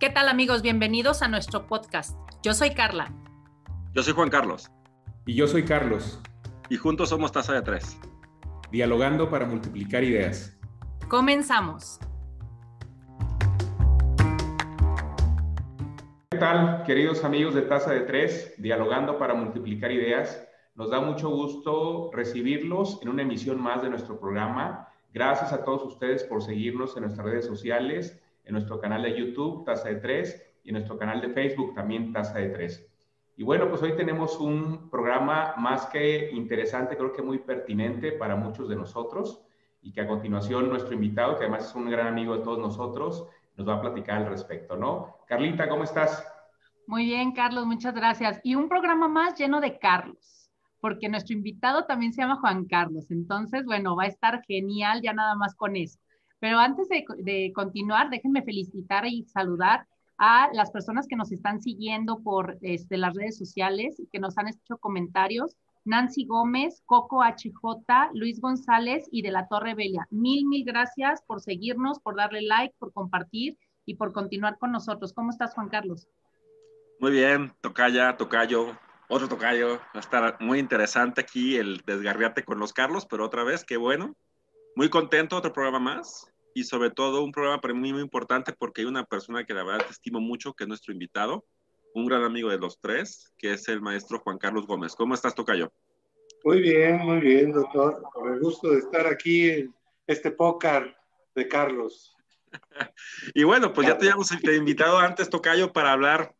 ¿Qué tal amigos? Bienvenidos a nuestro podcast. Yo soy Carla. Yo soy Juan Carlos. Y yo soy Carlos. Y juntos somos Taza de Tres. Dialogando para multiplicar ideas. Comenzamos. ¿Qué tal, queridos amigos de Taza de Tres? Dialogando para multiplicar ideas. Nos da mucho gusto recibirlos en una emisión más de nuestro programa. Gracias a todos ustedes por seguirnos en nuestras redes sociales en nuestro canal de YouTube, Taza de Tres, y en nuestro canal de Facebook, también Taza de Tres. Y bueno, pues hoy tenemos un programa más que interesante, creo que muy pertinente para muchos de nosotros, y que a continuación nuestro invitado, que además es un gran amigo de todos nosotros, nos va a platicar al respecto, ¿no? Carlita, ¿cómo estás? Muy bien, Carlos, muchas gracias. Y un programa más lleno de Carlos, porque nuestro invitado también se llama Juan Carlos. Entonces, bueno, va a estar genial ya nada más con eso. Pero antes de, continuar, déjenme felicitar y saludar a las personas que nos están siguiendo por este, las redes sociales y que nos han hecho comentarios. Nancy Gómez, Coco HJ, Luis González y de la Torre Bella. Mil, mil gracias por seguirnos, por darle like, por compartir y por continuar con nosotros. ¿Cómo estás, Juan Carlos? Muy bien, tocaya, tocayo, otro tocayo. Va a estar muy interesante aquí el desgarriate con los Carlos, pero otra vez, qué bueno. Muy contento, otro programa más y sobre todo un programa para mí muy importante porque hay una persona que la verdad te estimo mucho, que es nuestro invitado, un gran amigo de los tres, que es el maestro Juan Carlos Gómez. ¿Cómo estás, Tocayo? Muy bien, muy bien, doctor. Con el gusto de estar aquí en este pócar de Carlos. y bueno, pues ya te habíamos invitado antes, Tocayo, para hablar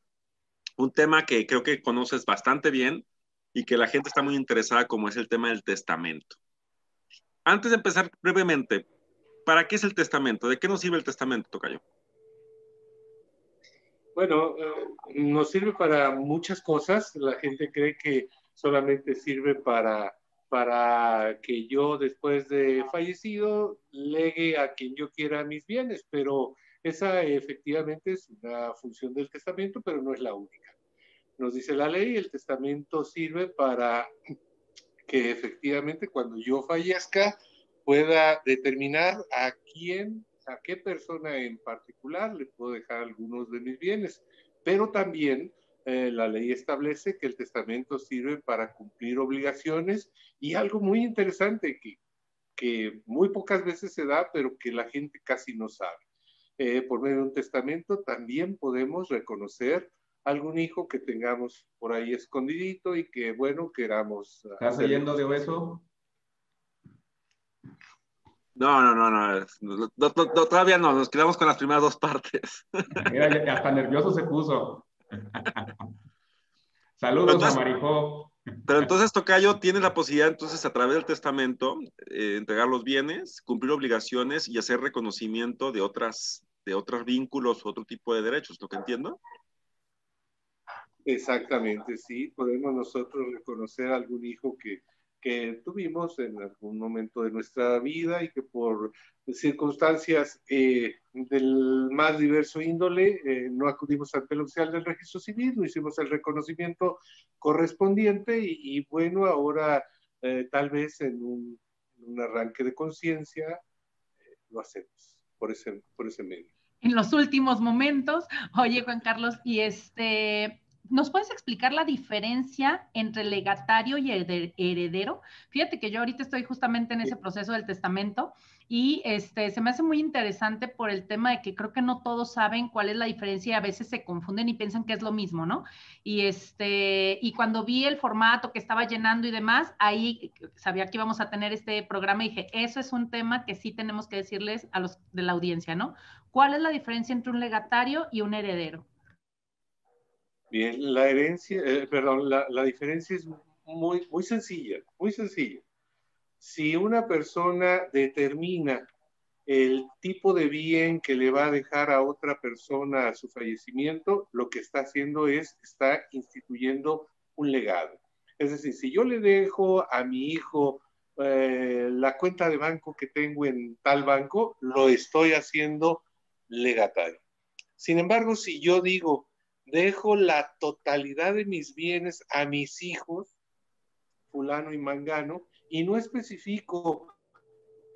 un tema que creo que conoces bastante bien y que la gente está muy interesada, como es el tema del testamento. Antes de empezar brevemente, ¿para qué es el testamento? ¿De qué nos sirve el testamento, Tocayo? Bueno, eh, nos sirve para muchas cosas. La gente cree que solamente sirve para, para que yo después de fallecido legue a quien yo quiera mis bienes, pero esa efectivamente es una función del testamento, pero no es la única. Nos dice la ley, el testamento sirve para que efectivamente cuando yo fallezca, pueda determinar a quién, a qué persona en particular le puedo dejar algunos de mis bienes. Pero también eh, la ley establece que el testamento sirve para cumplir obligaciones y algo muy interesante que, que muy pocas veces se da, pero que la gente casi no sabe. Eh, por medio de un testamento también podemos reconocer algún hijo que tengamos por ahí escondidito y que, bueno, queramos... ¿Estás leyendo de eso? No, no, no, no, Todavía no, nos quedamos con las primeras dos partes. Mira, hasta nervioso se puso. Saludos a Marijó. Pero entonces Tocayo tiene la posibilidad, entonces, a través del testamento, eh, entregar los bienes, cumplir obligaciones y hacer reconocimiento de otras, de otros vínculos, otro tipo de derechos, ¿lo que entiendo? Exactamente, sí. Podemos nosotros reconocer a algún hijo que que tuvimos en algún momento de nuestra vida y que por circunstancias eh, del más diverso índole eh, no acudimos ante el oficial del registro civil, no hicimos el reconocimiento correspondiente y, bueno, ahora eh, tal vez en un, un arranque de conciencia lo hacemos por ese, por ese medio. En los últimos momentos, oye Juan Carlos, y este, ¿Nos puedes explicar la diferencia entre legatario y heredero? Fíjate que yo ahorita estoy justamente en ese proceso del testamento y este, se me hace muy interesante por el tema de que creo que no todos saben cuál es la diferencia y a veces se confunden y piensan que es lo mismo, ¿no? Y, este, y cuando vi el formato que estaba llenando y demás, ahí sabía que íbamos a tener este programa y dije, eso es un tema que sí tenemos que decirles a los de la audiencia, ¿no? ¿Cuál es la diferencia entre un legatario y un heredero? Bien, la herencia, eh, perdón, la, la, diferencia es muy, muy sencilla, muy sencilla. Si una persona determina el tipo de bien que le va a dejar a otra persona a su fallecimiento, lo que está haciendo es, está instituyendo un legado. Es decir, si yo le dejo a mi hijo eh, la cuenta de banco que tengo en tal banco, lo estoy haciendo legatario. Sin embargo, si yo digo, dejo la totalidad de mis bienes a mis hijos, fulano y mangano, y no especifico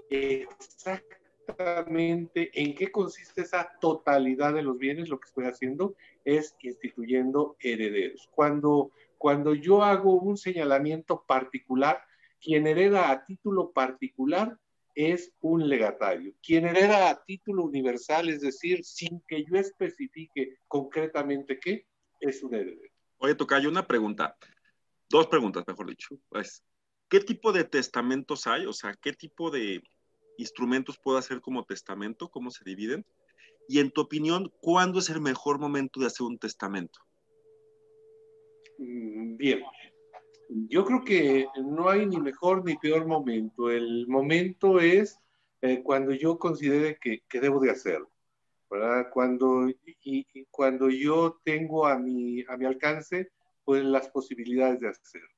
exactamente en qué consiste esa totalidad de los bienes, lo que estoy haciendo es instituyendo herederos. Cuando, cuando yo hago un señalamiento particular, quien hereda a título particular es un legatario. Quien hereda a título universal, es decir, sin que yo especifique concretamente qué, es un heredero. Oye, Tocayo, una pregunta. Dos preguntas, mejor dicho. Pues, ¿Qué tipo de testamentos hay? O sea, ¿qué tipo de instrumentos puedo hacer como testamento? ¿Cómo se dividen? Y en tu opinión, ¿cuándo es el mejor momento de hacer un testamento? Mm, bien, yo creo que no hay ni mejor ni peor momento. El momento es eh, cuando yo considere que, debo de hacerlo, ¿verdad? Cuando, y, cuando yo tengo a mi, a mi alcance pues, las posibilidades de hacerlo.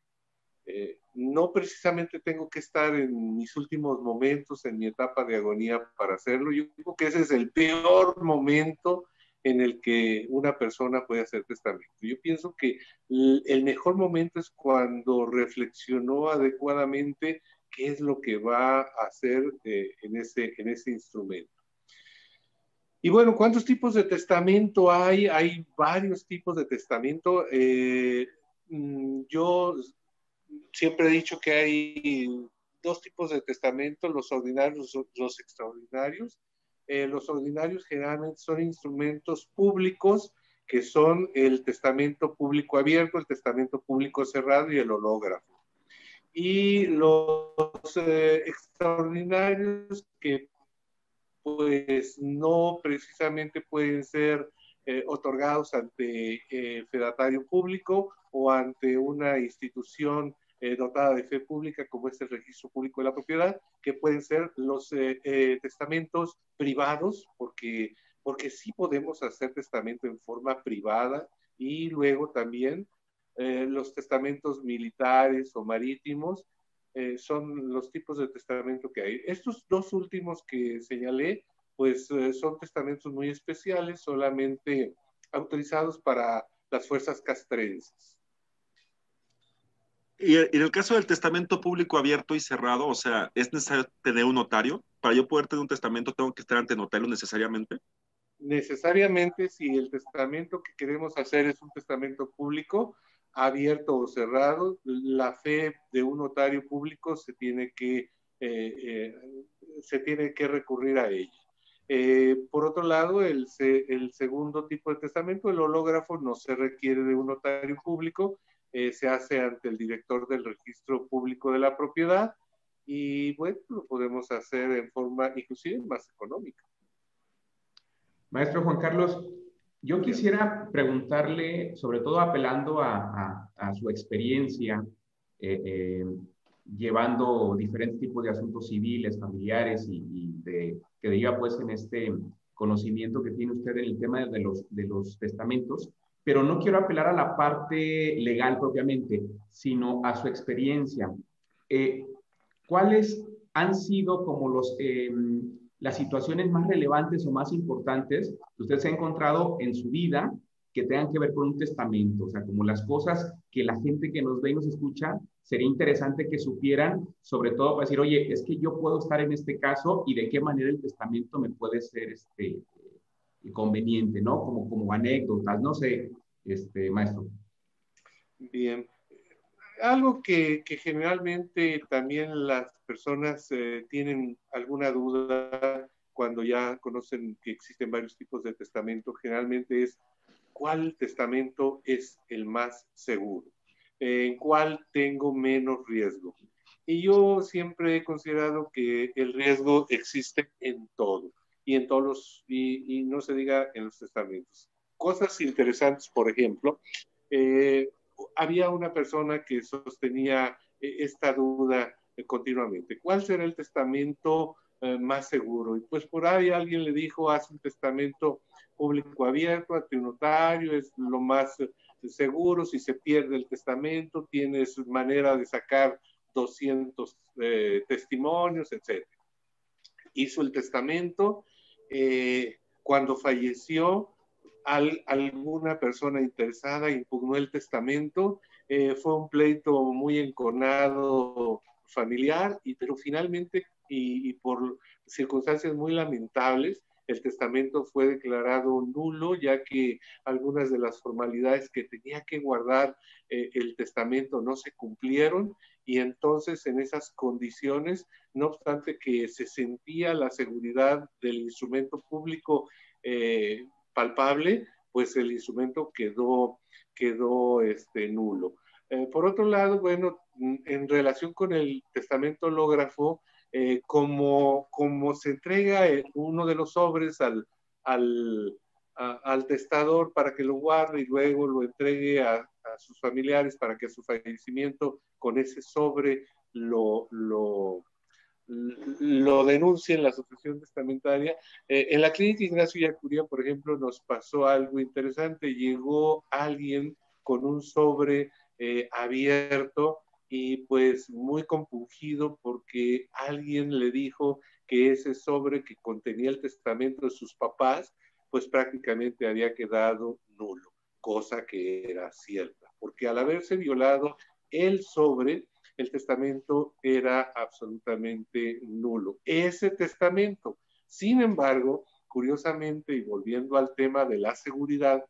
Eh, no precisamente tengo que estar en mis últimos momentos, en mi etapa de agonía para hacerlo. Yo creo que ese es el peor momento en el que una persona puede hacer testamento. Yo pienso que el mejor momento es cuando reflexionó adecuadamente qué es lo que va a hacer eh, en, ese, en ese instrumento. Y bueno, ¿cuántos tipos de testamento hay? Hay varios tipos de testamento. Eh, mm, yo siempre he dicho que hay dos tipos de testamento, los ordinarios, los extraordinarios. Eh, los ordinarios generalmente son instrumentos públicos que son el testamento público abierto, el testamento público cerrado y el hológrafo. Y los eh, extraordinarios que pues no precisamente pueden ser eh, otorgados ante fedatario público o ante una institución eh, dotada de fe pública, como es el registro público de la propiedad, que pueden ser los eh, eh, testamentos privados, porque, porque sí podemos hacer testamento en forma privada, y luego también los testamentos militares o marítimos, son los tipos de testamento que hay. Estos dos últimos que señalé, pues son testamentos muy especiales, solamente autorizados para las fuerzas castrenses. Y en el caso del testamento público abierto y cerrado, o sea, ¿es necesario tener un notario? Para yo poder tener un testamento, ¿tengo que estar ante notario necesariamente? Necesariamente, si el testamento que queremos hacer es un testamento público, abierto o cerrado, la fe de un notario público se tiene que, eh, eh, se tiene que recurrir a ella. Eh, por otro lado, el, el segundo tipo de testamento, el hológrafo, no se requiere de un notario público, eh, se hace ante el director del registro público de la propiedad y bueno, lo podemos hacer en forma inclusive más económica. Maestro Juan Carlos, yo quisiera preguntarle, sobre todo apelando a, su experiencia, eh, eh, llevando diferentes tipos de asuntos civiles, familiares y, de, que diga pues en este conocimiento que tiene usted en el tema de los testamentos, pero no quiero apelar a la parte legal propiamente, sino a su experiencia. Eh, ¿Cuáles han sido como los, eh, las situaciones más relevantes o más importantes que usted se ha encontrado en su vida que tengan que ver con un testamento? O sea, como las cosas que la gente que nos ve y nos escucha, sería interesante que supieran, sobre todo para decir, oye, es que yo puedo estar en este caso y de qué manera el testamento me puede ser este, conveniente, ¿no? Como, como anécdotas, no sé, este, maestro. Bien. Algo que, que generalmente también las personas eh, tienen alguna duda cuando ya conocen que existen varios tipos de testamento, generalmente es cuál testamento es el más seguro, en cuál tengo menos riesgo. Y yo siempre he considerado que el riesgo existe en todo y en todos los, y, no se diga en los testamentos. Cosas interesantes, por ejemplo, eh, había una persona que sostenía eh, esta duda eh, continuamente. ¿Cuál será el testamento más seguro? Y pues por ahí alguien le dijo, haz un testamento público abierto ante un notario, es lo más seguro, si se pierde el testamento, tienes manera de sacar 200 testimonios, etc. Hizo el testamento eh, cuando falleció, alguna persona interesada impugnó el testamento. Eh, fue un pleito muy enconado familiar, y, pero finalmente, y, por circunstancias muy lamentables, el testamento fue declarado nulo, ya que algunas de las formalidades que tenía que guardar eh, el testamento no se cumplieron y entonces en esas condiciones, no obstante que se sentía la seguridad del instrumento público eh, palpable, pues el instrumento quedó, quedó este, nulo. Eh, por otro lado, bueno, en relación con el testamento hológrafo, eh, como, como se entrega uno de los sobres al, al, al, testador para que lo guarde y luego lo entregue a, sus familiares para que su fallecimiento con ese sobre lo, lo, lo denuncie en la asociación testamentaria. Eh, en la clínica Ignacio Yacuría, por ejemplo, nos pasó algo interesante. Llegó alguien con un sobre eh, abierto y pues muy compungido porque alguien le dijo que ese sobre que contenía el testamento de sus papás, pues prácticamente había quedado nulo, cosa que era cierta, porque al haberse violado el sobre, el testamento era absolutamente nulo. Ese testamento, sin embargo, curiosamente, y volviendo al tema de la seguridad,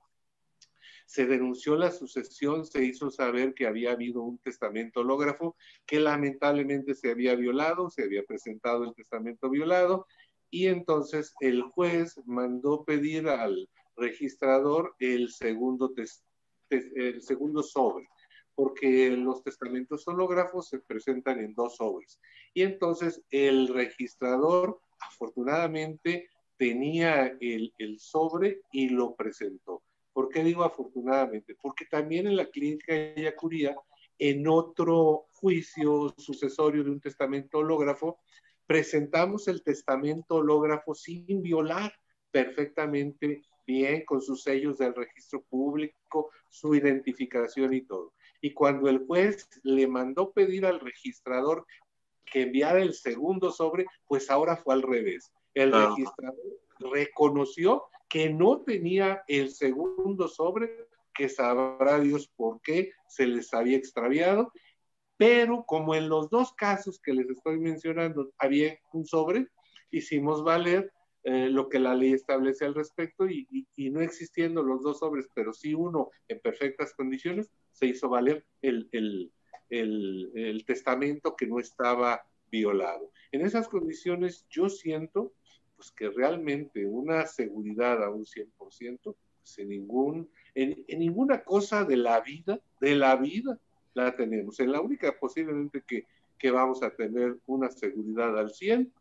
se denunció la sucesión, se hizo saber que había habido un testamento hológrafo que lamentablemente se había violado, se había presentado el testamento violado y entonces el juez mandó pedir al registrador el segundo, el segundo sobre porque los testamentos hológrafos se presentan en dos sobres. Y entonces el registrador, afortunadamente, tenía el, el sobre y lo presentó. ¿Por qué digo afortunadamente? Porque también en la clínica de Yacuría, en otro juicio sucesorio de un testamento hológrafo, presentamos el testamento hológrafo sin violar perfectamente bien con sus sellos del registro público, su identificación y todo. Y cuando el juez le mandó pedir al registrador que enviara el segundo sobre, pues ahora fue al revés. El registrador reconoció que no tenía el segundo sobre, que sabrá Dios por qué se les había extraviado, pero como en los dos casos que les estoy mencionando había un sobre, hicimos valer eh, lo que la ley establece al respecto y, no existiendo los dos sobres, pero sí uno en perfectas condiciones, se hizo valer el, testamento que no estaba violado. En esas condiciones yo siento pues, que realmente una seguridad a un 100%, pues, en, ningún, en, en, ninguna cosa de la vida, de la vida, la tenemos. En la única posiblemente que, que vamos a tener una seguridad al 100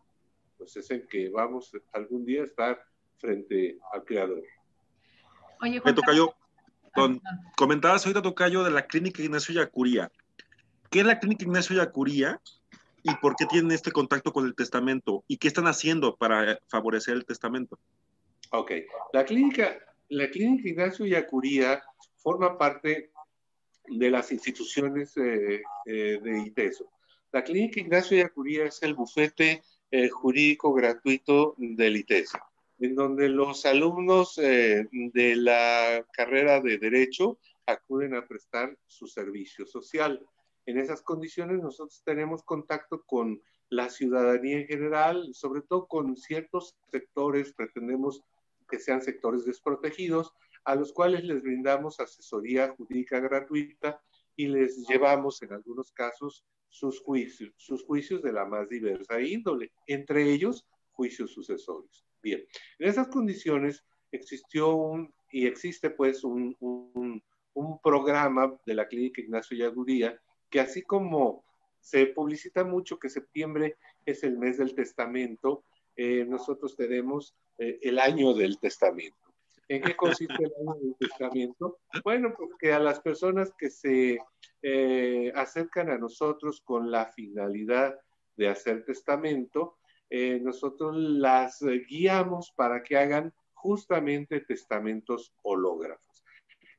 pues es en que vamos algún día a estar frente al creador. Oye, Juan Tocayo, con, comentabas ahorita, Tocayo, de la clínica Ignacio Yacuría. ¿Qué es la clínica Ignacio Yacuría y por qué tienen este contacto con el testamento? ¿Y qué están haciendo para favorecer el testamento? Ok, la clínica, la clínica Ignacio Yacuría forma parte de las instituciones eh, eh, de ITESO. La clínica Ignacio Yacuría es el bufete eh, jurídico gratuito del ITES, en donde los alumnos eh, de la carrera de Derecho acuden a prestar su servicio social. En esas condiciones nosotros tenemos contacto con la ciudadanía en general, sobre todo con ciertos sectores, pretendemos que sean sectores desprotegidos, a los cuales les brindamos asesoría jurídica gratuita y les llevamos en algunos casos sus juicios, sus juicios de la más diversa índole, entre ellos juicios sucesorios. Bien, en esas condiciones existió un, y existe pues un, un, un programa de la Clínica Ignacio Yaguría que así como se publicita mucho que septiembre es el mes del testamento, eh, nosotros tenemos eh, el año del testamento. ¿En qué consiste el año del testamento? Bueno, porque a las personas que se eh, acercan a nosotros con la finalidad de hacer testamento, nosotros las guiamos para que hagan justamente testamentos hológrafos.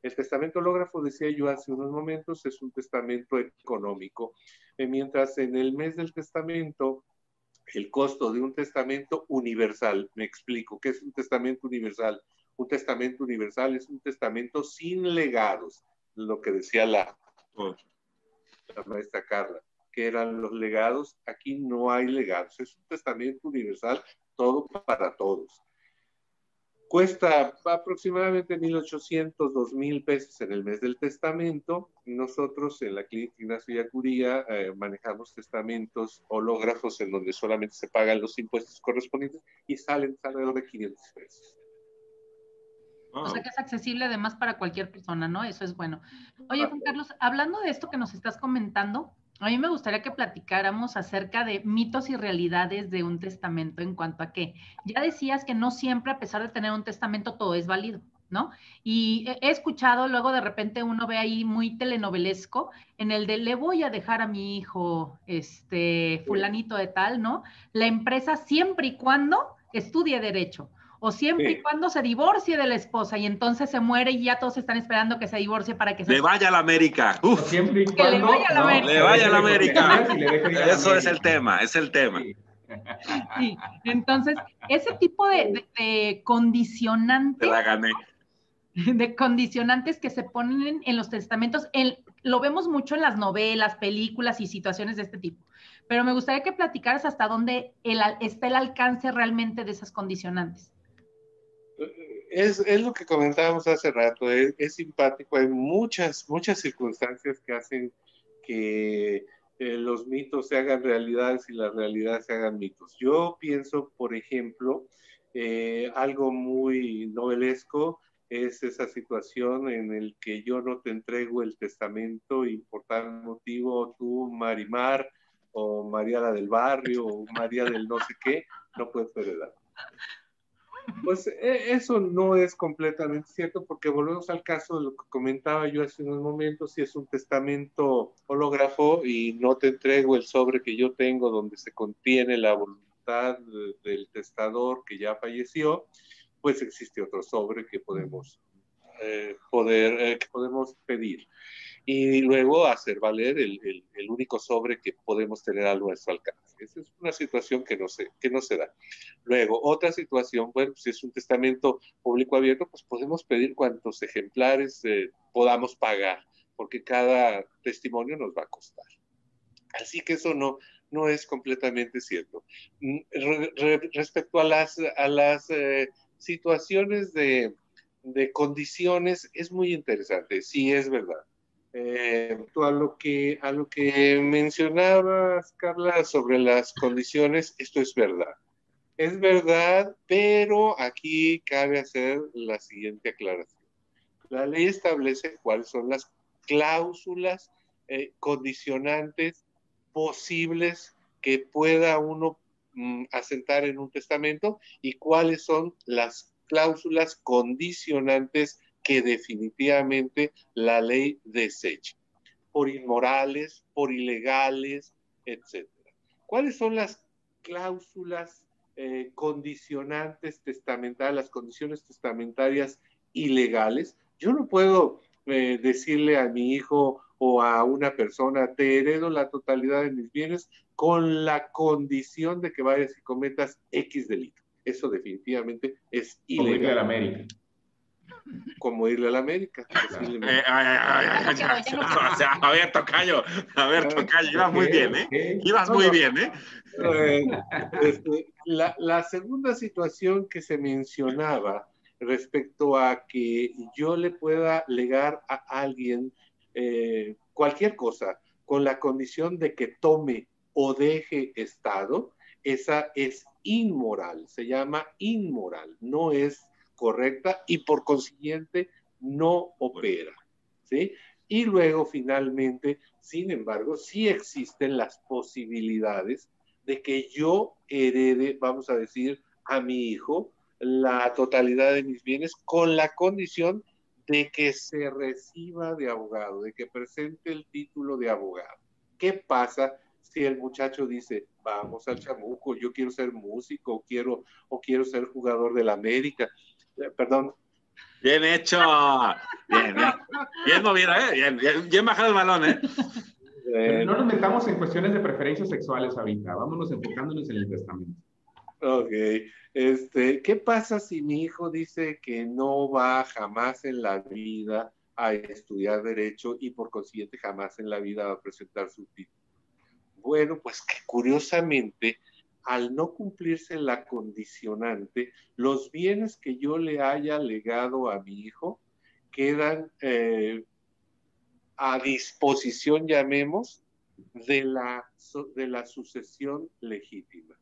El testamento hológrafo, decía yo hace unos momentos, es un testamento económico, eh, mientras en el mes del testamento el costo de un testamento universal, me explico, ¿qué es un testamento universal? Un testamento universal es un testamento sin legados, lo que decía la, la maestra Carla, que eran los legados. Aquí no hay legados, es un testamento universal, todo para todos. Cuesta aproximadamente 1.800, 2.000 pesos en el mes del testamento. Nosotros en la Clínica Ignacio Yacuría eh, manejamos testamentos hológrafos en donde solamente se pagan los impuestos correspondientes y salen alrededor de 500 pesos. O sea que es accesible además para cualquier persona, ¿no? Eso es bueno. Oye, Juan Carlos, hablando de esto que nos estás comentando, a mí me gustaría que platicáramos acerca de mitos y realidades de un testamento en cuanto a que ya decías que no siempre, a pesar de tener un testamento, todo es válido. ¿no? Y he escuchado, luego de repente uno ve ahí muy telenovelesco, en el de le voy a dejar a mi hijo, este, fulanito de tal, ¿no? La empresa siempre y cuando estudie derecho o siempre y cuando se divorcie de la esposa y entonces se muere y ya todos están esperando que se divorcie para que se... Le vaya a la América. Uf. Siempre y cuando, le vaya a la América. Le vaya a la América. Eso es el tema, es el tema. Sí. Entonces, ese tipo de, de, condicionantes... la gané. De condicionantes que se ponen en los testamentos, el, lo vemos mucho en las novelas, películas y situaciones de este tipo. Pero me gustaría que platicaras hasta dónde el, está el alcance realmente de esas condicionantes es, es, lo que comentábamos hace rato, es, es, simpático, hay muchas, muchas circunstancias que hacen que eh, los mitos se hagan realidades y las realidades se hagan mitos. Yo pienso, por ejemplo, eh, algo muy novelesco es esa situación en el que yo no te entrego el testamento y por tal motivo tú, Marimar, o María la del barrio, o María del no sé qué, no puedes heredar. Pues e, eso no es completamente cierto porque volvemos al caso de lo que comentaba yo hace unos momentos, si es un testamento hológrafo y no te entrego el sobre que yo tengo donde se contiene la voluntad del testador que ya falleció, pues existe otro sobre que podemos, eh, poder, eh, que podemos pedir y luego hacer valer el, el, único sobre que podemos tener a nuestro alcance. Esa es una situación que no, se, que no se da. Luego, otra situación, bueno, si es un testamento público abierto, pues podemos pedir cuantos ejemplares eh, podamos pagar, porque cada testimonio nos va a costar. Así que eso no, no es completamente cierto. Mm, respecto a las, a las eh, situaciones de, de condiciones, es muy interesante, sí es verdad eh, a, lo que, a lo que mencionabas, Carla, sobre las condiciones, esto es verdad. Es verdad, pero aquí cabe hacer la siguiente aclaración. La ley establece cuáles son las cláusulas eh, condicionantes posibles que pueda uno mm, asentar en un testamento y cuáles son las cláusulas condicionantes que definitivamente la ley desecha, por inmorales, por ilegales, etc. ¿Cuáles son las cláusulas eh, condicionantes testamentarias, las condiciones testamentarias ilegales? Yo no puedo eh, decirle a mi hijo o a una persona, te heredo la totalidad de mis bienes con la condición de que vayas y cometas X delito. Eso definitivamente es ilegal. América como irle a la América. a ver, Tocayo, a ver, Tocayo, ibas muy bien, ¿eh? Ibas muy bien, ¿eh? Este, la, la, segunda situación que se mencionaba respecto a que yo le pueda legar a alguien eh, cualquier cosa con la condición de que tome o deje estado, esa es inmoral, se llama inmoral, no es correcta y por consiguiente no opera. ¿sí? Y luego finalmente, sin embargo, sí existen las posibilidades de que yo herede, vamos a decir, a mi hijo la totalidad de mis bienes con la condición de que se reciba de abogado, de que presente el título de abogado. ¿Qué pasa si el muchacho dice, vamos al chamuco, yo quiero ser músico, quiero, o quiero ser jugador de la América? Eh, perdón. Bien hecho. Bien, bien, bien movida, ¿eh? Bien, bien, bajado el balón, ¿eh? no nos metamos en cuestiones de preferencias sexuales ahorita. Vámonos enfocándonos en el testamento. Ok. Este, ¿Qué pasa si mi hijo dice que no va jamás en la vida a estudiar derecho y por consiguiente jamás en la vida va a presentar su título? bueno, pues que curiosamente, al no cumplirse la condicionante, los bienes que yo le haya legado a mi hijo quedan eh, a disposición, llamemos, de la, de la sucesión legítima.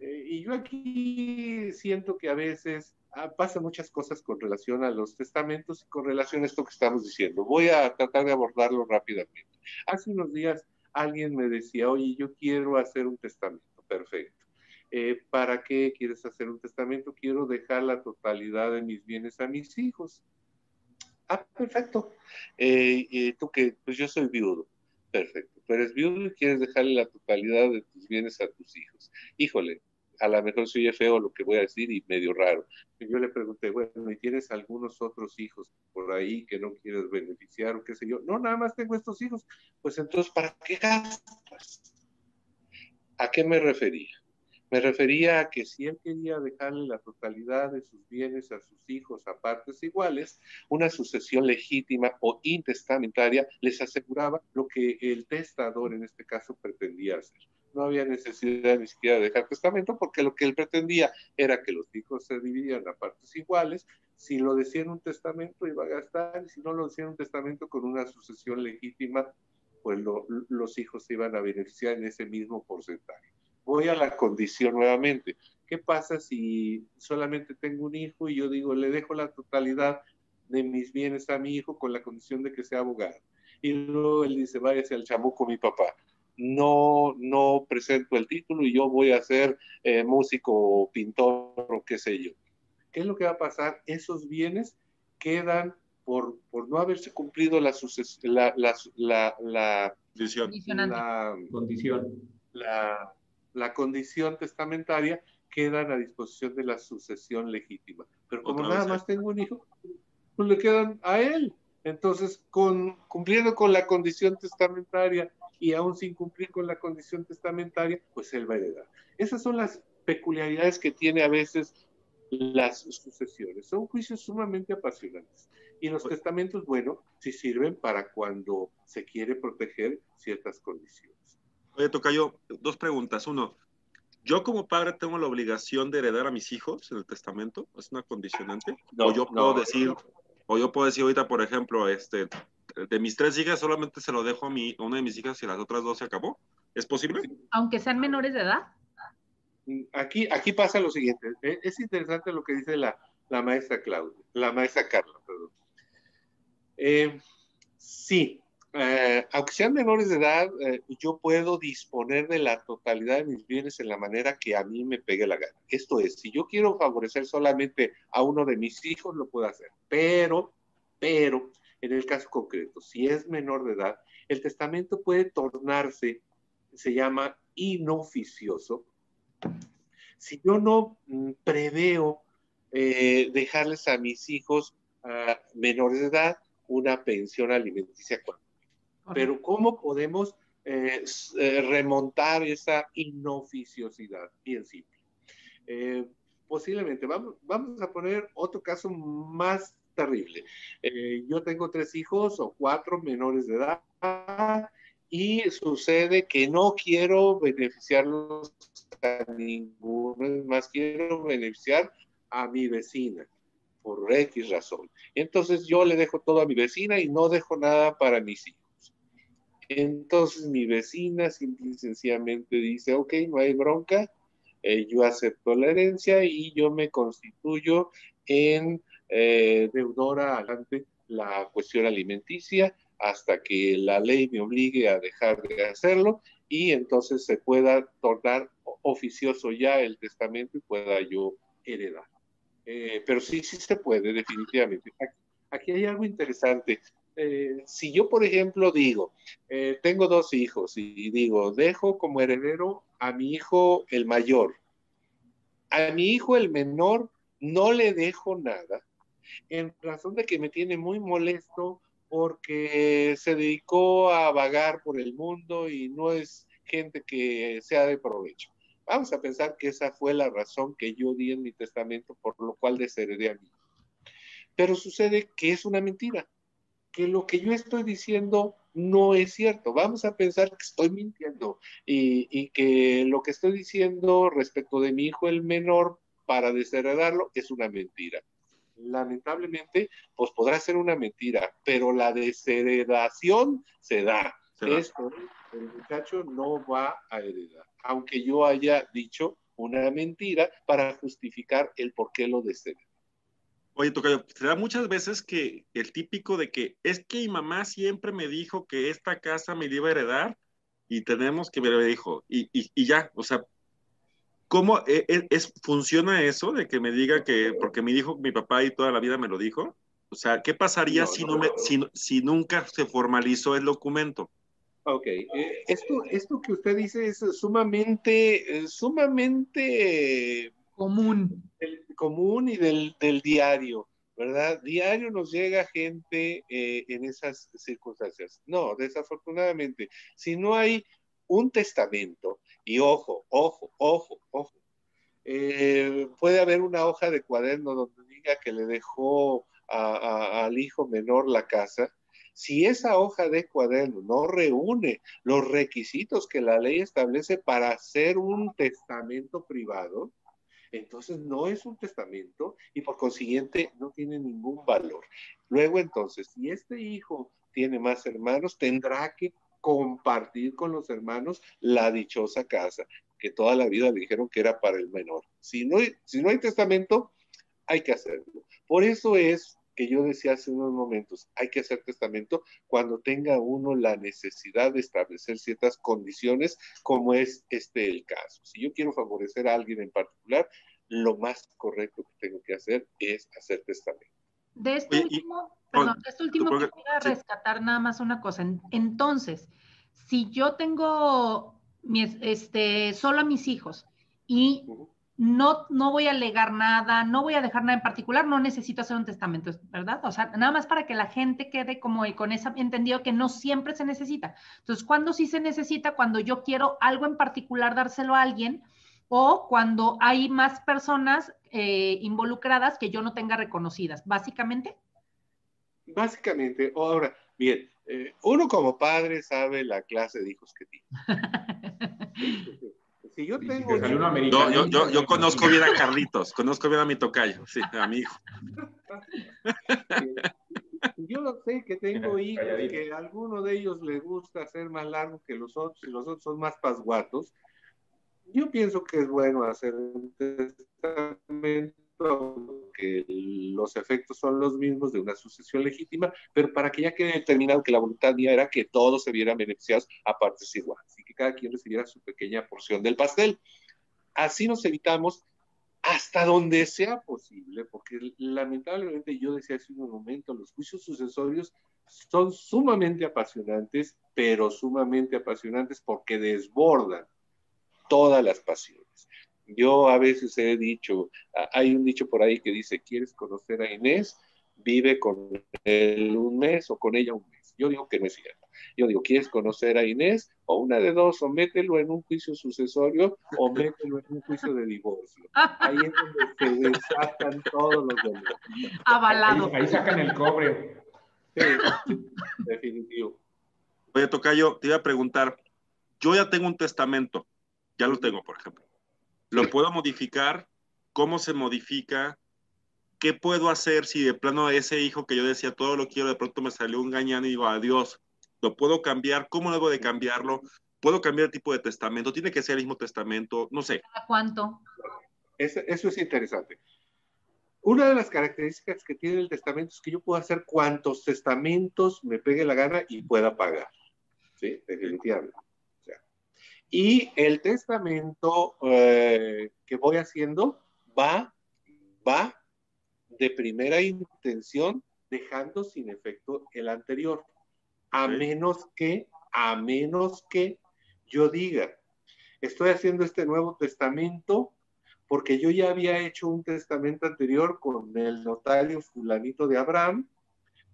Eh, y yo aquí siento que a veces ah, pasan muchas cosas con relación a los testamentos y con relación a esto que estamos diciendo. Voy a tratar de abordarlo rápidamente. Hace unos días alguien me decía, oye, yo quiero hacer un testamento. Perfecto. Eh, ¿Para qué quieres hacer un testamento? Quiero dejar la totalidad de mis bienes a mis hijos. Ah, perfecto. Eh, tú que, pues yo soy viudo. Perfecto. Pero eres viudo y quieres dejarle la totalidad de tus bienes a tus hijos. Híjole, a lo mejor soy feo lo que voy a decir y medio raro. Yo le pregunté, bueno, ¿y tienes algunos otros hijos por ahí que no quieres beneficiar o qué sé yo? No, nada más tengo estos hijos. Pues entonces, ¿para qué gastas? ¿A qué me refería? Me refería a que si él quería dejarle la totalidad de sus bienes a sus hijos a partes iguales, una sucesión legítima o intestamentaria les aseguraba lo que el testador en este caso pretendía hacer. No había necesidad ni siquiera de dejar testamento porque lo que él pretendía era que los hijos se dividieran a partes iguales. Si lo decía en un testamento iba a gastar y si no lo decía en un testamento con una sucesión legítima, pues los hijos se iban a beneficiar en ese mismo porcentaje voy a la condición nuevamente. ¿Qué pasa si solamente tengo un hijo y yo digo, le dejo la totalidad de mis bienes a mi hijo con la condición de que sea abogado? Y luego él dice, váyase al chamuco mi papá. No, no presento el título y yo voy a ser eh, músico pintor o qué sé yo. ¿Qué es lo que va a pasar? Esos bienes quedan por, por no haberse cumplido la, la, la, la, la, la condición. La, la condición testamentaria quedan a disposición de la sucesión legítima. Pero como nada más tengo un hijo, pues le quedan a él. Entonces, con, cumpliendo con la condición testamentaria y aún sin cumplir con la condición testamentaria, pues él va a heredar. Esas son las peculiaridades que tiene a veces las sucesiones. Son juicios sumamente apasionantes. Y los pues testamentos, bueno, sí sirven para cuando se quiere proteger ciertas condiciones. Oye, Tocayo, dos preguntas. Uno, ¿yo como padre tengo la obligación de heredar a mis hijos en el testamento? ¿Es una condicionante? o yo puedo decir, o yo puedo decir ahorita, por ejemplo, este, de mis tres hijas solamente se lo dejo a, mi, una de mis hijas y las otras dos se acabó. ¿Es posible? Aunque sean menores de edad. Aquí, aquí pasa lo siguiente. E, es interesante lo que dice la, la maestra Claudia, la maestra Carla, perdón. Eh, sí, eh, aunque sean menores de edad, eh, yo puedo disponer de la totalidad de mis bienes en la manera que a mí me pegue la gana. Esto es, si yo quiero favorecer solamente a uno de mis hijos, lo puedo hacer. Pero, pero, en el caso concreto, si es menor de edad, el testamento puede tornarse, se llama inoficioso, si yo no mm, preveo dejarles a mis hijos ah, menores de edad una pensión alimenticia pero ¿cómo podemos eh, eh, remontar esa inoficiosidad? Bien simple. Eh, posiblemente, vamos, vamos a poner otro caso más terrible. yo tengo tres hijos o cuatro menores de edad y sucede que no quiero beneficiarlos a ninguno, más quiero beneficiar a mi vecina por X razón. Entonces yo le dejo todo a mi vecina y no dejo nada para mis hijos. Entonces mi vecina simple y sencillamente dice, ok, no hay bronca, eh, yo acepto la herencia y yo me constituyo en eh, deudora ante la cuestión alimenticia hasta que la ley me obligue a dejar de hacerlo y entonces se pueda tornar oficioso ya el testamento y pueda yo heredar. Eh, pero sí, sí se puede, definitivamente. aquí hay algo interesante. Eh, si yo, por ejemplo, digo, eh, tengo dos hijos y digo, dejo como heredero a mi hijo el mayor, a mi hijo el menor no le dejo nada, en razón de que me tiene muy molesto porque se dedicó a vagar por el mundo y no es gente que sea de provecho. Vamos a pensar que esa fue la razón que yo di en mi testamento por lo cual desheredé a mi hijo. Pero sucede que es una mentira que lo que yo estoy diciendo no es cierto. Vamos a pensar que estoy mintiendo y, y que lo que estoy diciendo respecto de mi hijo el menor para desheredarlo es una mentira lamentablemente, pues podrá ser una mentira, pero la desheredación se da. Esto, el muchacho no va a heredar, aunque yo haya dicho una mentira para justificar el por qué lo deshereda. Oye, Tocayo, se da muchas veces que el típico de que es que mi mamá siempre me dijo que esta casa me iba a heredar y tenemos que me lo dijo y, y, y ya, o sea, ¿Cómo e, e, es, funciona eso de que me diga que, porque me dijo mi papá y toda la vida me lo dijo? O sea, ¿qué pasaría si, no, me, si, si, nunca se formalizó el documento? Ok, eh, esto, esto que usted dice es sumamente, eh, sumamente común. común y del, del, diario, ¿verdad? Diario nos llega gente eh, en esas circunstancias. No, desafortunadamente, si no hay un testamento, y ojo, ojo, ojo, ojo. Eh, puede haber una hoja de cuaderno donde diga que le dejó al hijo menor la casa. Si esa hoja de cuaderno no reúne los requisitos que la ley establece para hacer un testamento privado, entonces no es un testamento y por consiguiente no tiene ningún valor. Luego entonces, si este hijo tiene más hermanos, tendrá que compartir con los hermanos la dichosa casa, que toda la vida le dijeron que era para el menor. Si no, si no hay testamento, hay que hacerlo. Por eso es que yo decía hace unos momentos, hay que hacer testamento cuando tenga uno la necesidad de establecer ciertas condiciones, como es este el caso. Si yo quiero favorecer a alguien en particular, lo más correcto que tengo que hacer es hacer testamento. De este último, perdón, de este último quisiera rescatar nada más una cosa. Entonces, si yo tengo este, solo a mis hijos y no, no voy a alegar nada, no voy a dejar nada en particular, no necesito hacer un testamento, ¿verdad? O sea, nada más para que la gente quede como con ese entendido que no siempre se necesita. Entonces, ¿cuándo sí se necesita? Cuando yo quiero algo en particular dárselo a alguien o cuando hay más personas eh, involucradas que yo no tenga reconocidas, básicamente. Básicamente, ahora, bien, eh, uno como padre sabe la clase de hijos que tiene. si yo tengo... yo, yo, yo, conozco bien a Carlitos, conozco bien a mi tocayo, sí, a mi hijo. yo sé que tengo hijos que a alguno de ellos le gusta ser más largo que los otros y los otros son más pasguatos. Yo pienso que es bueno hacer un testamento, que los efectos son los mismos de una sucesión legítima, pero para que ya quede determinado que la voluntad mía era que todos se vieran beneficiados a partes iguales y que cada quien recibiera su pequeña porción del pastel. Así nos evitamos hasta donde sea posible, porque lamentablemente yo decía hace un momento, los juicios sucesorios son sumamente apasionantes, pero sumamente apasionantes porque desbordan todas las pasiones. Yo a veces he dicho, hay un dicho por ahí que dice, ¿quieres conocer a Inés? Vive con él un mes o con ella un mes. Yo digo que no es cierto. Yo digo, ¿quieres conocer a Inés? O una de dos, o mételo en un juicio sucesorio o mételo en un juicio de divorcio. Ahí es donde se desatan todos los demás. Avalado. Ahí, sacan el cobre. Sí, definitivo. Oye, Tocayo, te iba a preguntar, yo ya tengo un testamento, ya lo tengo, por ejemplo. ¿Lo puedo modificar? ¿Cómo se modifica? ¿Qué puedo hacer si de plano ese hijo que yo decía todo lo quiero, de pronto me salió un gañán y digo adiós? ¿Lo puedo cambiar? ¿Cómo debo de cambiarlo? ¿Puedo cambiar el tipo de testamento? ¿Tiene que ser el mismo testamento? No sé. ¿A cuánto? Eso, eso es interesante. Una de las características que tiene el testamento es que yo puedo hacer cuantos testamentos me pegue la gana y pueda pagar. Sí, definitivamente. Y el testamento eh, que voy haciendo va, va de primera intención dejando sin efecto el anterior. A menos que, a menos que yo diga, estoy haciendo este nuevo testamento porque yo ya había hecho un testamento anterior con el notario fulanito de Abraham,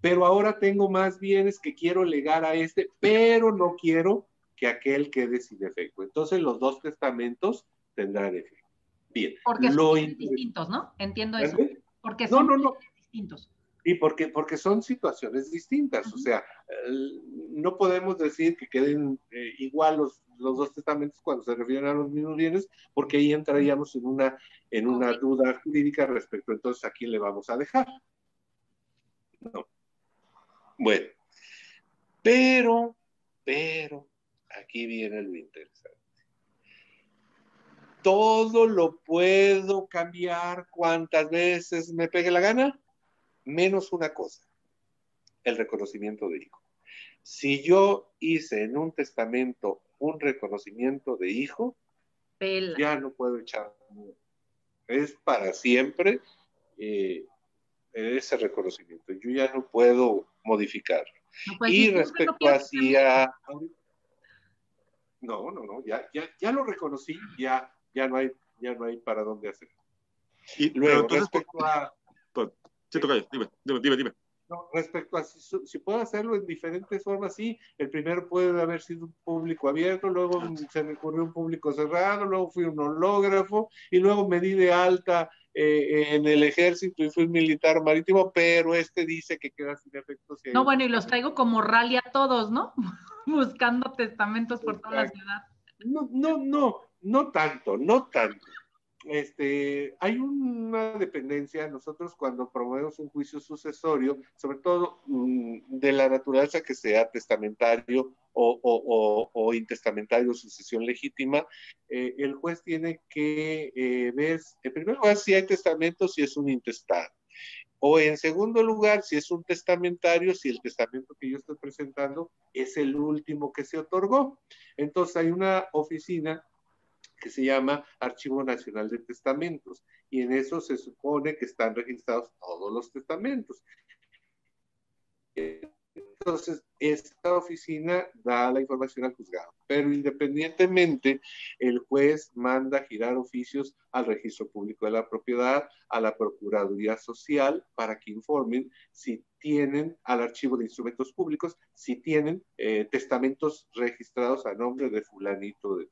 pero ahora tengo más bienes que quiero legar a este, pero no quiero que aquel quede sin efecto. Entonces los dos testamentos tendrán efecto. Bien. Porque son distintos, ¿no? Entiendo eso. Porque son no, no, no. distintos. Y porque, porque son situaciones distintas, o sea, no podemos decir que queden eh, igual los, los, dos testamentos cuando se refieren a los mismos bienes, porque ahí entraríamos en una, en una duda jurídica respecto entonces a quién le vamos a dejar. No. Bueno, pero, pero, aquí viene lo interesante. Todo lo puedo cambiar cuantas veces me pegue la gana menos una cosa, el reconocimiento de hijo. Si yo hice en un testamento un reconocimiento de hijo, ya no puedo echar. Es para siempre eh, ese reconocimiento. Yo ya no puedo modificar. y respecto a si No, no, no, ya, ya, ya lo reconocí, ya, ya, no hay, ya no hay para dónde hacer. Y luego, respecto a dime, dime, dime. respecto a si, puedo hacerlo en diferentes formas, sí. El primero puede haber sido un público abierto, luego se me ocurrió un público cerrado, luego fui un hológrafo y luego me di de alta eh, en el ejército y fui militar marítimo, pero este dice que queda sin efectos. no, bueno, y los traigo como rally a todos, ¿no? Buscando testamentos por toda la ciudad. No, no, no, no tanto, no tanto este, hay una dependencia, nosotros cuando promovemos un juicio sucesorio, sobre todo mm, de la naturaleza que sea testamentario o, o, o, intestamentario, sucesión legítima, eh, el juez tiene que eh, ver, en primer lugar, si hay testamento, si es un intestado. O en segundo lugar, si es un testamentario, si el testamento que yo estoy presentando es el último que se otorgó. Entonces hay una oficina que se llama Archivo Nacional de Testamentos, y en eso se supone que están registrados todos los testamentos. Entonces, esta oficina da la información al juzgado, pero independientemente, el juez manda girar oficios al registro público de la propiedad, a la Procuraduría Social, para que informen si tienen al archivo de instrumentos públicos, si tienen eh, testamentos registrados a nombre de fulanito de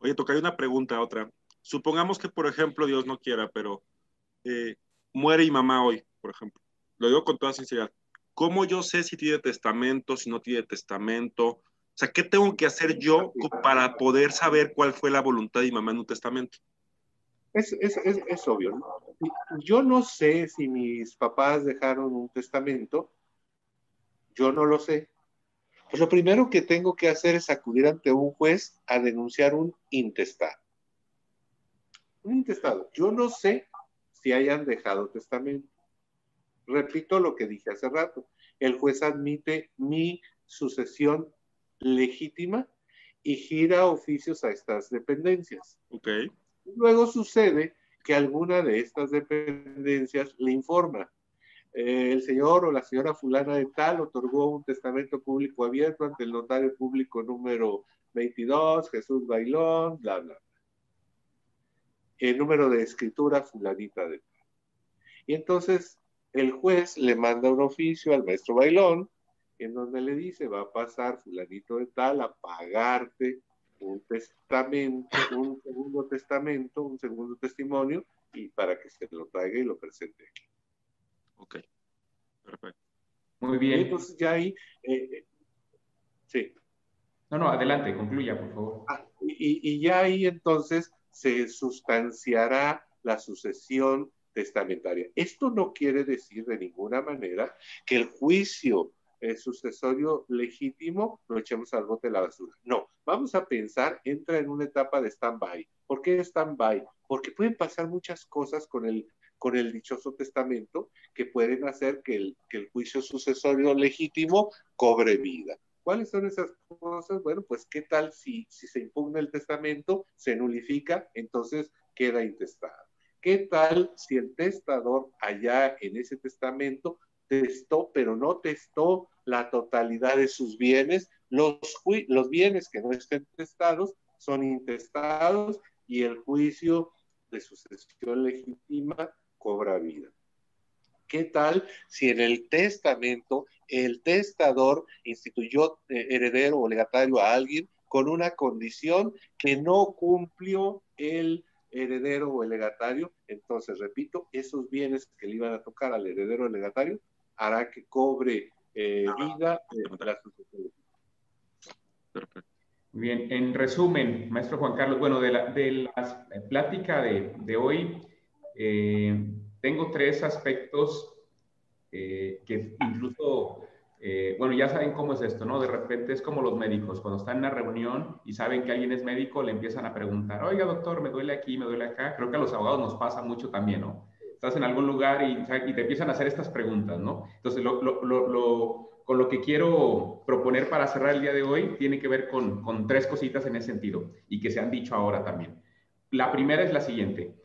Oye, toca una pregunta, otra. Supongamos que, por ejemplo, Dios no quiera, pero eh, muere mi mamá hoy, por ejemplo. Lo digo con toda sinceridad. ¿Cómo yo sé si tiene testamento, si no tiene testamento? O sea, ¿qué tengo que hacer yo para poder saber cuál fue la voluntad de mi mamá en un testamento? Es, es, es, es obvio. ¿no? Yo no sé si mis papás dejaron un testamento. Yo no lo sé. Pues lo primero que tengo que hacer es acudir ante un juez a denunciar un intestado. Un intestado. Yo no sé si hayan dejado testamento. Repito lo que dije hace rato. El juez admite mi sucesión legítima y gira oficios a estas dependencias. Okay. Luego sucede que alguna de estas dependencias le informa eh, el señor o la señora fulana de tal otorgó un testamento público abierto ante el notario público número 22, Jesús Bailón, bla, bla, bla. El número de escritura fulanita de tal. Y entonces el juez le manda un oficio al maestro Bailón en donde le dice, va a pasar fulanito de tal a pagarte un testamento, un segundo testamento, un segundo testimonio, y para que se lo traiga y lo presente aquí. Ok, perfecto. Muy bien. entonces ya ahí, eh, eh, sí. No, no, adelante, concluya, por favor. Ah, y, y, ya ahí entonces se sustanciará la sucesión testamentaria. Esto no quiere decir de ninguna manera que el juicio el sucesorio legítimo lo echemos al bote de la basura. No, vamos a pensar, entra en una etapa de stand-by. ¿Por qué stand-by? Porque pueden pasar muchas cosas con el con el dichoso testamento que pueden hacer que el, que el juicio sucesorio legítimo cobre vida. ¿Cuáles son esas cosas? Bueno, pues qué tal si, si se impugna el testamento, se nulifica, entonces queda intestado. ¿Qué tal si el testador allá en ese testamento testó, pero no testó la totalidad de sus bienes? Los, los bienes que no estén testados son intestados y el juicio de sucesión legítima cobra vida. ¿Qué tal si en el testamento el testador instituyó eh, heredero o legatario a alguien con una condición que no cumplió el, heredero o el legatario, entonces, repito, esos bienes que le iban a tocar al heredero o legatario hará que cobre eh, vida eh, la sucesión. Perfecto. Bien, en resumen, maestro Juan Carlos, bueno, de la, de plática de, de hoy, eh, tengo tres aspectos que incluso eh, bueno, ya saben cómo es esto, ¿no? De repente es como los médicos, cuando están en una reunión y saben que alguien es médico, le empiezan a preguntar, oiga, doctor, me duele aquí, me duele acá. Creo que a los abogados nos pasa mucho también, ¿no? Estás en algún lugar y, te empiezan a hacer estas preguntas, ¿no? Entonces, con lo que quiero proponer para cerrar el día de hoy tiene que ver con, tres cositas en ese sentido y que se han dicho ahora también. La primera es la siguiente.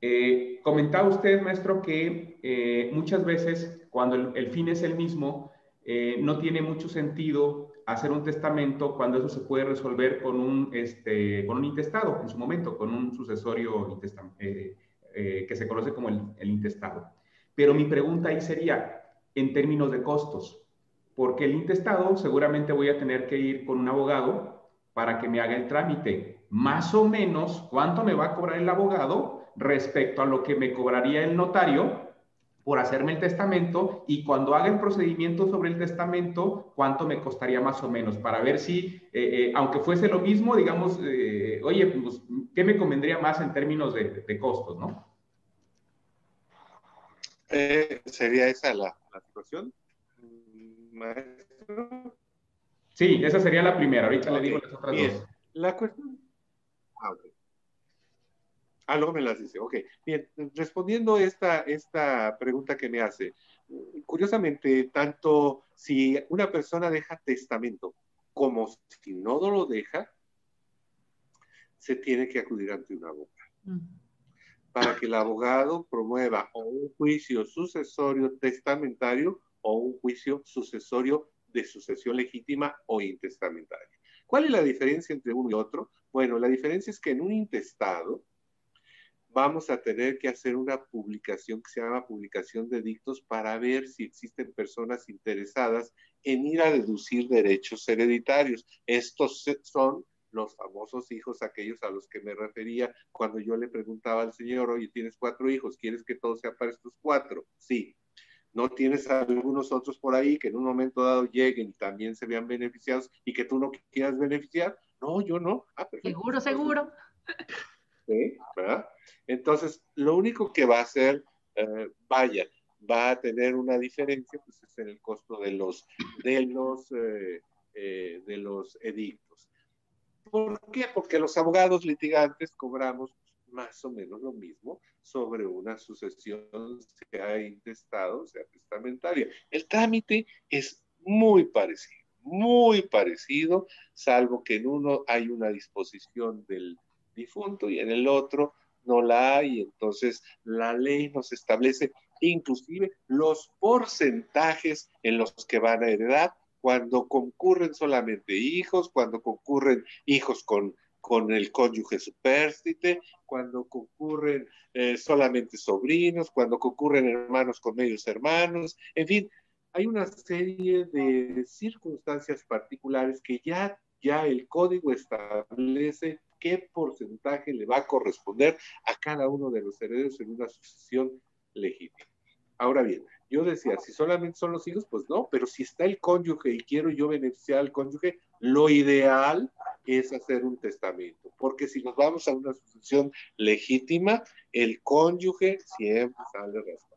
Eh, comentaba usted, maestro, que eh, muchas veces cuando el fin es el mismo, eh, no tiene mucho sentido hacer un testamento cuando eso se puede resolver con un, este, con un intestado en su momento, con un sucesorio eh, eh, que se conoce como el, el, intestado. Pero mi pregunta ahí sería, en términos de costos, porque el intestado seguramente voy a tener que ir con un abogado para que me haga el trámite. Más o menos, ¿cuánto me va a cobrar el abogado respecto a lo que me cobraría el notario por hacerme el testamento y cuando haga el procedimiento sobre el testamento, cuánto me costaría más o menos para ver si, eh, eh, aunque fuese lo mismo, digamos, eh, oye, pues, ¿qué me convendría más en términos de, costos, no? ¿Sería esa la, situación, Sí, esa sería la primera. Ahorita le digo las otras dos. La cuestión. Ah, Ah, luego me las dice. Ok, bien, respondiendo esta, esta pregunta que me hace, curiosamente, tanto si una persona deja testamento como si no lo deja, se tiene que acudir ante un abogado. Para que el abogado promueva o un juicio sucesorio testamentario o un juicio sucesorio de sucesión legítima o intestamentaria. ¿Cuál es la diferencia entre uno y otro? Bueno, la diferencia es que en un intestado, vamos a tener que hacer una publicación que se llama publicación de dictos para ver si existen personas interesadas en ir a deducir derechos hereditarios. Estos son los famosos hijos, aquellos a los que me refería cuando yo le preguntaba al señor, oye, tienes cuatro hijos, ¿quieres que todo sea para estos cuatro? Sí. ¿No tienes algunos otros por ahí que en un momento dado lleguen y también se vean beneficiados y que tú no quieras beneficiar? No, yo no. Ah, seguro, seguro. Entonces, lo único que va a hacer, eh, vaya, va a tener una diferencia, pues es en el costo de los, de los, eh, eh, de los edictos. ¿Por qué? Porque los abogados litigantes cobramos más o menos lo mismo sobre una sucesión, sea intestado, sea testamentaria. El trámite es muy parecido, muy parecido, salvo que en uno hay una disposición del difunto y en el otro no la hay. Entonces, la ley nos establece inclusive los porcentajes en los que van a heredar cuando concurren solamente hijos, cuando concurren hijos con, con el cónyuge supérstite, cuando concurren eh, solamente sobrinos, cuando concurren hermanos con medios hermanos, en fin, hay una serie de circunstancias particulares que ya, ya el código establece qué porcentaje le va a corresponder a cada uno de los herederos en una sucesión legítima. Ahora bien, yo decía, si solamente son los hijos, pues no, pero si está el cónyuge y quiero yo beneficiar al cónyuge, lo ideal es hacer un testamento, porque si nos vamos a una sucesión legítima, el cónyuge siempre sale raspado.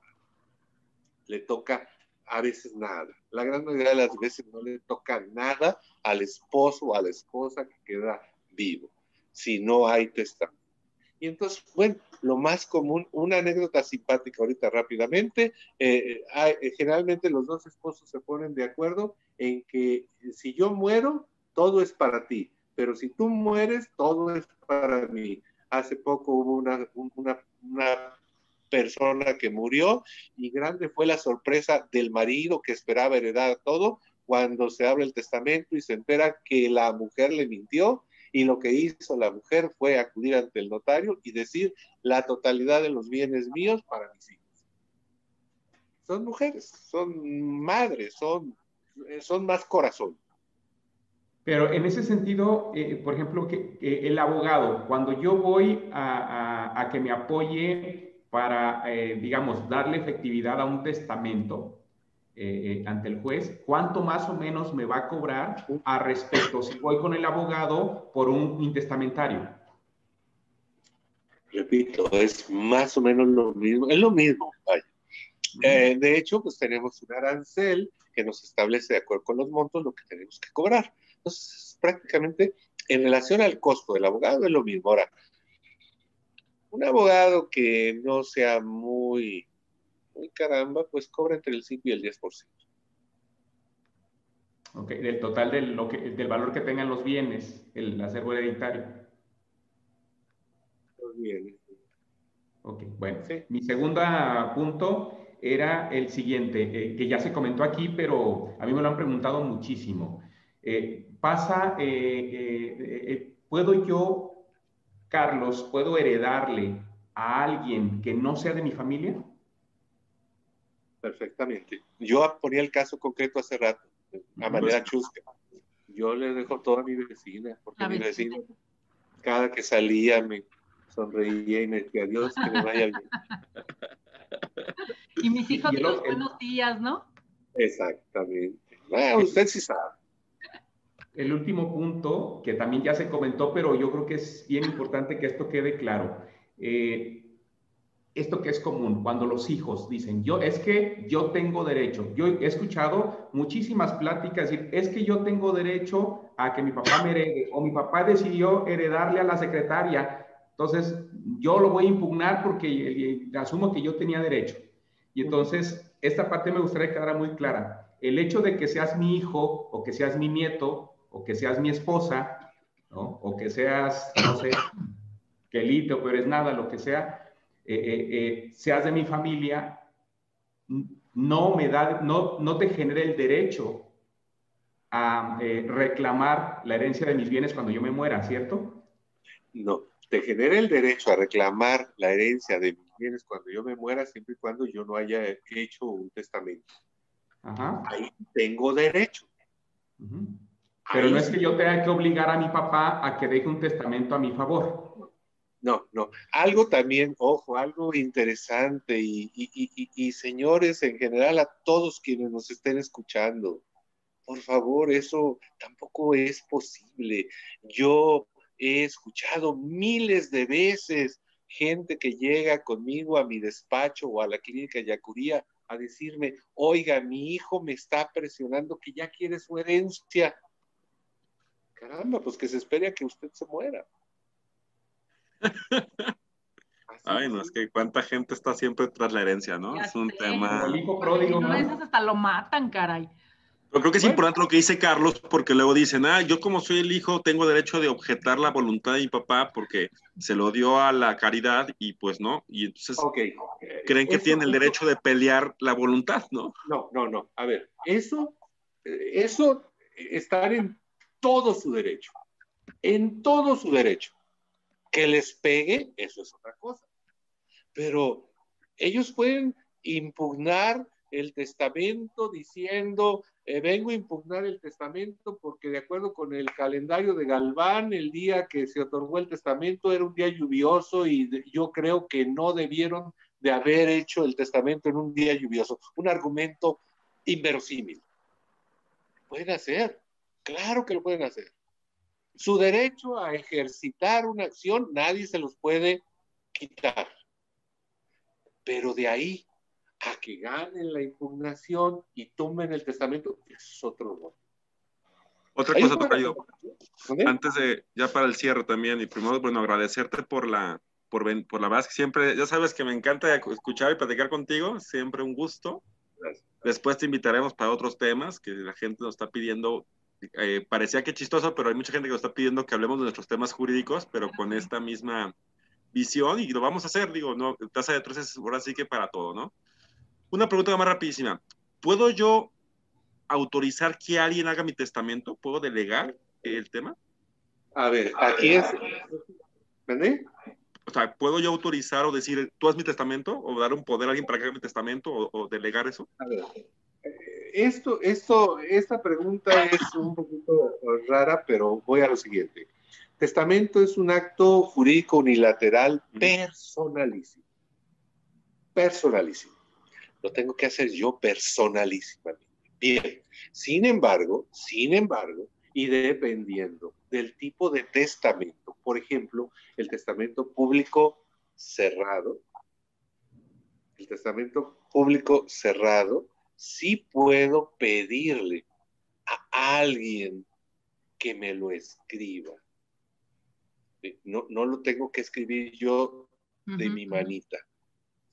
Le toca a veces nada. La gran mayoría de las veces no le toca nada al esposo o a la esposa que queda vivo si no hay testamento. Y entonces, bueno, lo más común, una anécdota simpática ahorita rápidamente, eh, eh, generalmente los dos esposos se ponen de acuerdo en que si yo muero, todo es para ti, pero si tú mueres, todo es para mí. Hace poco hubo una, una, una persona que murió y grande fue la sorpresa del marido que esperaba heredar todo cuando se abre el testamento y se entera que la mujer le mintió y lo que hizo la mujer fue acudir ante el notario y decir la totalidad de los bienes míos para mis hijos. Son mujeres, son madres, son, son más corazón. Pero en ese sentido, eh, por ejemplo, que, el abogado, cuando yo voy a, que me apoye para, eh, digamos, darle efectividad a un testamento eh, ante el juez, ¿cuánto más o menos me va a cobrar a respecto si voy con el abogado por un intestamentario? Repito, es más o menos lo mismo, es lo mismo. de hecho, pues tenemos un arancel que nos establece de acuerdo con los montos lo que tenemos que cobrar. Entonces, prácticamente en relación al costo del abogado es lo mismo. Ahora, un abogado que no sea muy, muy caramba, pues cobra entre el 5 y el 10%. Ok, del total del, lo que, del valor que tengan los bienes, el acervo hereditario. Los bienes. Ok, bueno. Mi segundo punto era el siguiente, eh, que ya se comentó aquí, pero a mí me lo han preguntado muchísimo. Eh, pasa, eh, ¿puedo yo, Carlos, puedo heredarle a alguien que no sea de mi familia? Perfectamente. Yo ponía el caso concreto hace rato, a manera chusca. Yo le dejo toda a mi vecina, porque mi vecina, cada que salía me sonreía y me decía, Dios, que me vaya bien. Y mis hijos, los buenos días, ¿no? Exactamente. Bueno, usted sí sabe el último punto, que también ya se comentó, pero yo creo que es bien importante que esto quede claro. Eh, esto que es común, cuando los hijos dicen, yo es que yo tengo derecho. Yo he escuchado muchísimas pláticas decir, es que yo tengo derecho a que mi papá me herede, o mi papá decidió heredarle a la secretaria, entonces yo lo voy a impugnar porque asumo que yo tenía derecho. Y entonces, esta parte me gustaría que quedara muy clara. El hecho de que seas mi hijo o que seas mi nieto o que seas mi esposa, ¿no? O que seas, no sé, quelite o eres nada, lo que sea, eh, eh, eh, seas de mi familia, no me da, no, no te genera el derecho a reclamar la herencia de mis bienes cuando yo me muera, ¿cierto? No, te genera el derecho a reclamar la herencia de mis bienes cuando yo me muera, siempre y cuando yo no haya hecho un testamento. Ajá. Ahí tengo derecho. Pero no es que yo tenga que obligar a mi papá a que deje un testamento a mi favor. No, no. Algo también, ojo, algo interesante y, y, y, señores, en general, a todos quienes nos estén escuchando, por favor, eso tampoco es posible. Yo he escuchado miles de veces gente que llega conmigo a mi despacho o a la clínica Yacuría a decirme, oiga, mi hijo me está presionando que ya quiere su herencia Caramba, pues que se espere a que usted se muera. Ay, no, es que cuánta gente está siempre tras la herencia, ¿no? es un tema. El hijo pródigo. No, esas hasta lo matan, caray. Yo creo que es importante lo que dice Carlos, porque luego dicen, ah, yo como soy el hijo tengo derecho de objetar la voluntad de mi papá porque se lo dio a la caridad y pues no, y entonces creen que tienen el derecho de pelear la voluntad, ¿no? No, no, no. A ver, eso, eh, eso, estar en todo su derecho, en todo su derecho. Que les pegue, eso es otra cosa. Pero ellos pueden impugnar el testamento diciendo, eh, vengo a impugnar el testamento porque de acuerdo con el calendario de Galván, el día que se otorgó el testamento era un día lluvioso y yo creo que no debieron de haber hecho el testamento en un día lluvioso. Un argumento inverosímil. Pueden hacer, Claro que lo pueden hacer. Su derecho a ejercitar una acción nadie se los puede quitar. Pero de ahí a que ganen la impugnación y tomen el testamento, es otro Otra cosa, Tocayo. Antes de, ya para el cierre también, y primero, bueno, agradecerte por la, por, por la verdad que siempre, ya sabes que me encanta escuchar y platicar contigo, siempre un gusto. Después te invitaremos para otros temas que la gente nos está pidiendo eh, parecía que chistoso, pero hay mucha gente que nos está pidiendo que hablemos de nuestros temas jurídicos, pero con esta misma visión y lo vamos a hacer, digo, no, tasa de tres es ahora sí que para todo, ¿no? Una pregunta más rapidísima. ¿Puedo yo autorizar que alguien haga mi testamento? ¿Puedo delegar el tema? A ver, aquí es... ¿Vende? O sea, ¿puedo yo autorizar o decir, tú haz mi testamento? ¿O dar un poder a alguien para que haga mi testamento? ¿O, o delegar eso? A ver, esto, esto, esta pregunta es un poquito rara, pero voy a lo siguiente. Testamento es un acto jurídico unilateral personalísimo. Personalísimo. Lo tengo que hacer yo personalísimamente. Bien, sin embargo, sin embargo, y dependiendo del tipo de testamento, por ejemplo, el testamento público cerrado, el testamento público cerrado, sí puedo pedirle a alguien que me lo escriba. No, no lo tengo que escribir yo de mi manita.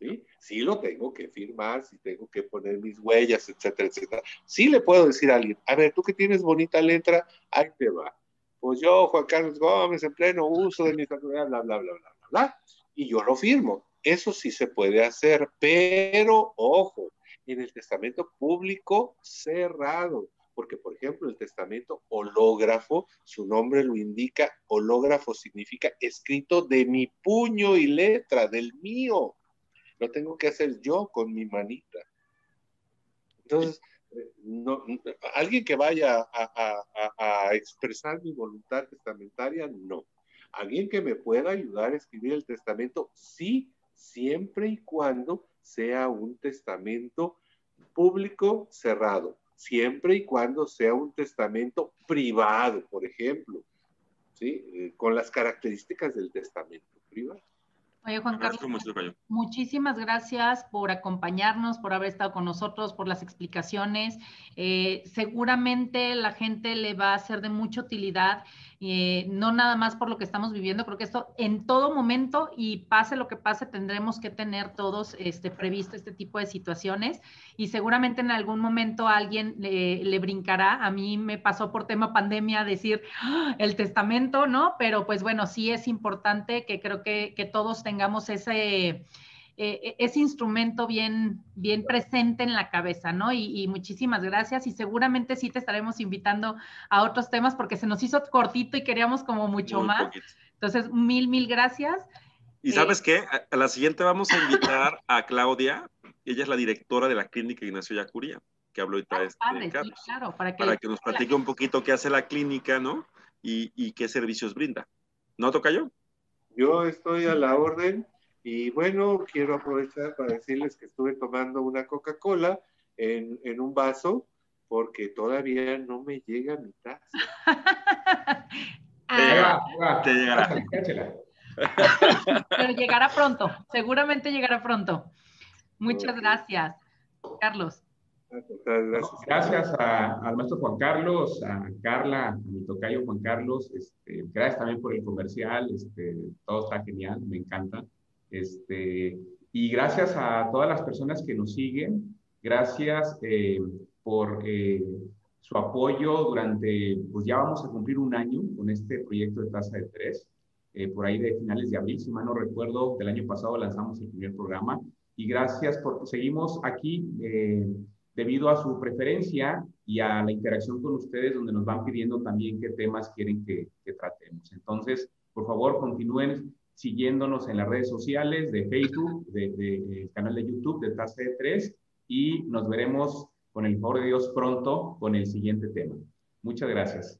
¿sí? Sí lo tengo que firmar, sí tengo que poner mis huellas, etcétera, etcétera. Sí le puedo decir a alguien, a ver, tú que tienes bonita letra, ahí te va. Pues yo, Juan Carlos Gómez, en pleno uso de mi bla, bla, bla, bla, bla, bla, y yo lo firmo. Eso sí se puede hacer, pero ojo, en el testamento público cerrado, porque por ejemplo el testamento hológrafo, su nombre lo indica, hológrafo significa escrito de mi puño y letra, del mío. Lo tengo que hacer yo con mi manita. Entonces, no, alguien que vaya a, expresar mi voluntad testamentaria, no. Alguien que me pueda ayudar a escribir el testamento, sí, siempre y cuando sea un testamento público cerrado, siempre y cuando sea un testamento privado, por ejemplo, ¿sí? Eh, con las características del testamento privado. Oye, Juan Carlos, muchísimas gracias por acompañarnos, por haber estado con nosotros, por las explicaciones. Eh, seguramente la gente le va a ser de mucha utilidad eh, no nada más por lo que estamos viviendo, creo que esto en todo momento y pase lo que pase, tendremos que tener todos este, previsto este tipo de situaciones y seguramente en algún momento alguien le, brincará. A mí me pasó por tema pandemia decir ¡Ah! el testamento, ¿no? Pero pues bueno, sí es importante que creo que, que todos tengamos ese eh, ese instrumento bien, bien presente en la cabeza, ¿no? Y, muchísimas gracias y seguramente sí te estaremos invitando a otros temas porque se nos hizo cortito y queríamos como mucho más. Entonces, mil, mil gracias. Y sabes qué, a la siguiente vamos a invitar a Claudia, ella es la directora de la clínica Ignacio Yacuría, que habló ahorita ah, este, claro, para que, para que nos platique un poquito qué hace la clínica, ¿no? Y, y qué servicios brinda. ¿No toca yo? Yo estoy a la orden y bueno, quiero aprovechar para decirles que estuve tomando una Coca-Cola en, en, un vaso porque todavía no me llega mi taza. te llegará. Pero llegará pronto, seguramente llegará pronto. Muchas gracias, Carlos. Gracias, gracias al maestro Juan Carlos, a Carla, a mi tocayo Juan Carlos. Este, gracias también por el comercial. Este, todo está genial, me encanta. Este, y gracias a todas las personas que nos siguen, gracias eh, por eh, su apoyo durante, pues ya vamos a cumplir un año con este proyecto de tasa de tres. Eh, por ahí de finales de abril, si mal no recuerdo, del año pasado lanzamos el primer programa. Y gracias por, seguimos aquí debido a su preferencia y a la interacción con ustedes, donde nos van pidiendo también qué temas quieren que tratemos. Entonces, por favor, continúen siguiéndonos en las redes sociales de Facebook, del de, canal de YouTube de TAS 3 y nos veremos con el favor de Dios pronto con el siguiente tema. Muchas gracias.